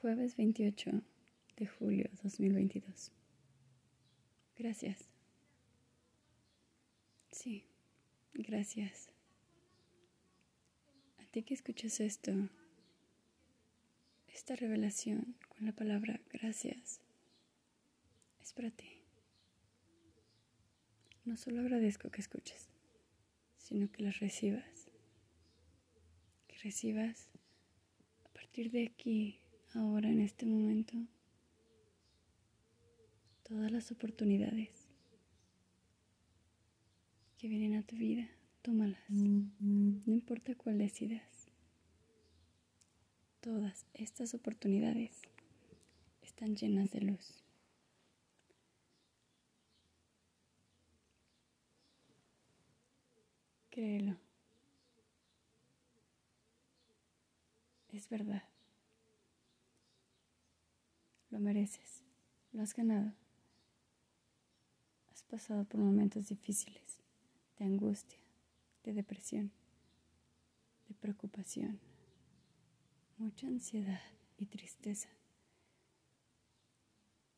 Jueves 28 de julio 2022. Gracias. Sí, gracias. A ti que escuchas esto, esta revelación con la palabra gracias es para ti. No solo agradezco que escuches, sino que las recibas. Que recibas a partir de aquí ahora en este momento todas las oportunidades que vienen a tu vida, tómalas. No importa cuál decidas. Todas estas oportunidades están llenas de luz. Créelo. Es verdad. Lo mereces. Lo has ganado. Has pasado por momentos difíciles, de angustia, de depresión, de preocupación, mucha ansiedad y tristeza.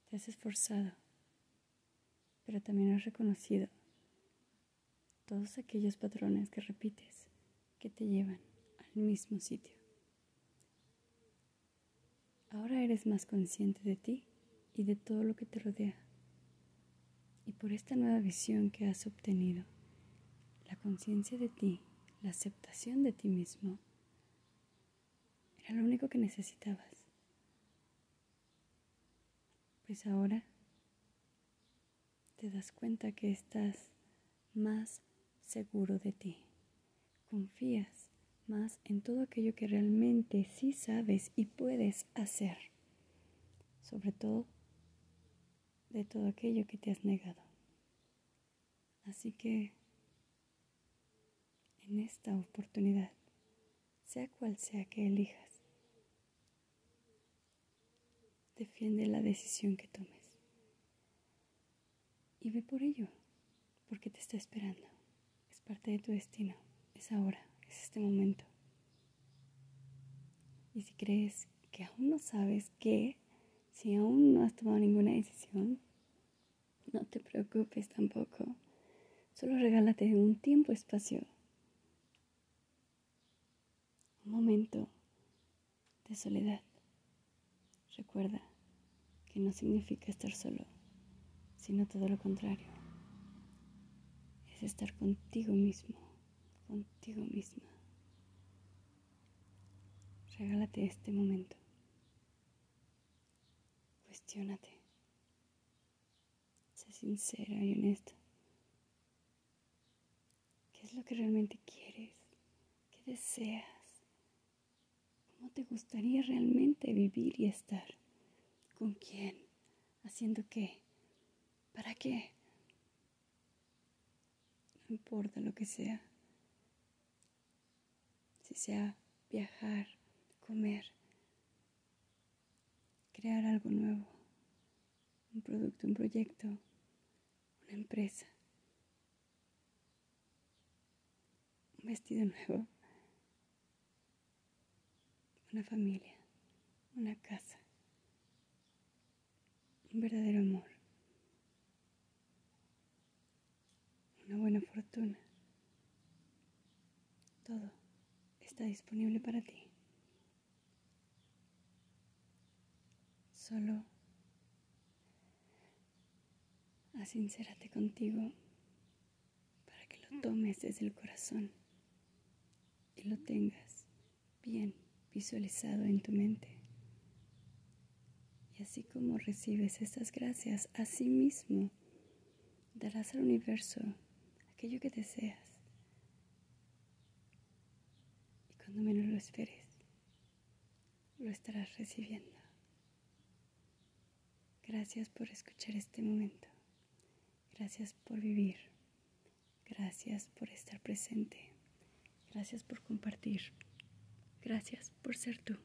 Te has esforzado, pero también has reconocido todos aquellos patrones que repites que te llevan al mismo sitio. Ahora eres más consciente de ti y de todo lo que te rodea. Y por esta nueva visión que has obtenido, la conciencia de ti, la aceptación de ti mismo, era lo único que necesitabas. Pues ahora te das cuenta que estás más seguro de ti. Confías más en todo aquello que realmente sí sabes y puedes hacer, sobre todo de todo aquello que te has negado. Así que en esta oportunidad, sea cual sea que elijas, defiende la decisión que tomes y ve por ello, porque te está esperando. Es parte de tu destino, es ahora es este momento. Y si crees que aún no sabes qué, si aún no has tomado ninguna decisión, no te preocupes tampoco. Solo regálate un tiempo, espacio, un momento de soledad. Recuerda que no significa estar solo, sino todo lo contrario. Es estar contigo mismo contigo misma. Regálate este momento. Cuestiónate. Sé sincera y honesta. ¿Qué es lo que realmente quieres? ¿Qué deseas? ¿Cómo te gustaría realmente vivir y estar? ¿Con quién? ¿Haciendo qué? ¿Para qué? No importa lo que sea si sea viajar, comer, crear algo nuevo, un producto, un proyecto, una empresa, un vestido nuevo, una familia, una casa, un verdadero amor, una buena fortuna, todo está disponible para ti. Solo asincérate contigo para que lo tomes desde el corazón y lo tengas bien visualizado en tu mente. Y así como recibes estas gracias, así mismo darás al universo aquello que deseas. cuando menos lo esperes, lo estarás recibiendo. Gracias por escuchar este momento. Gracias por vivir. Gracias por estar presente. Gracias por compartir. Gracias por ser tú.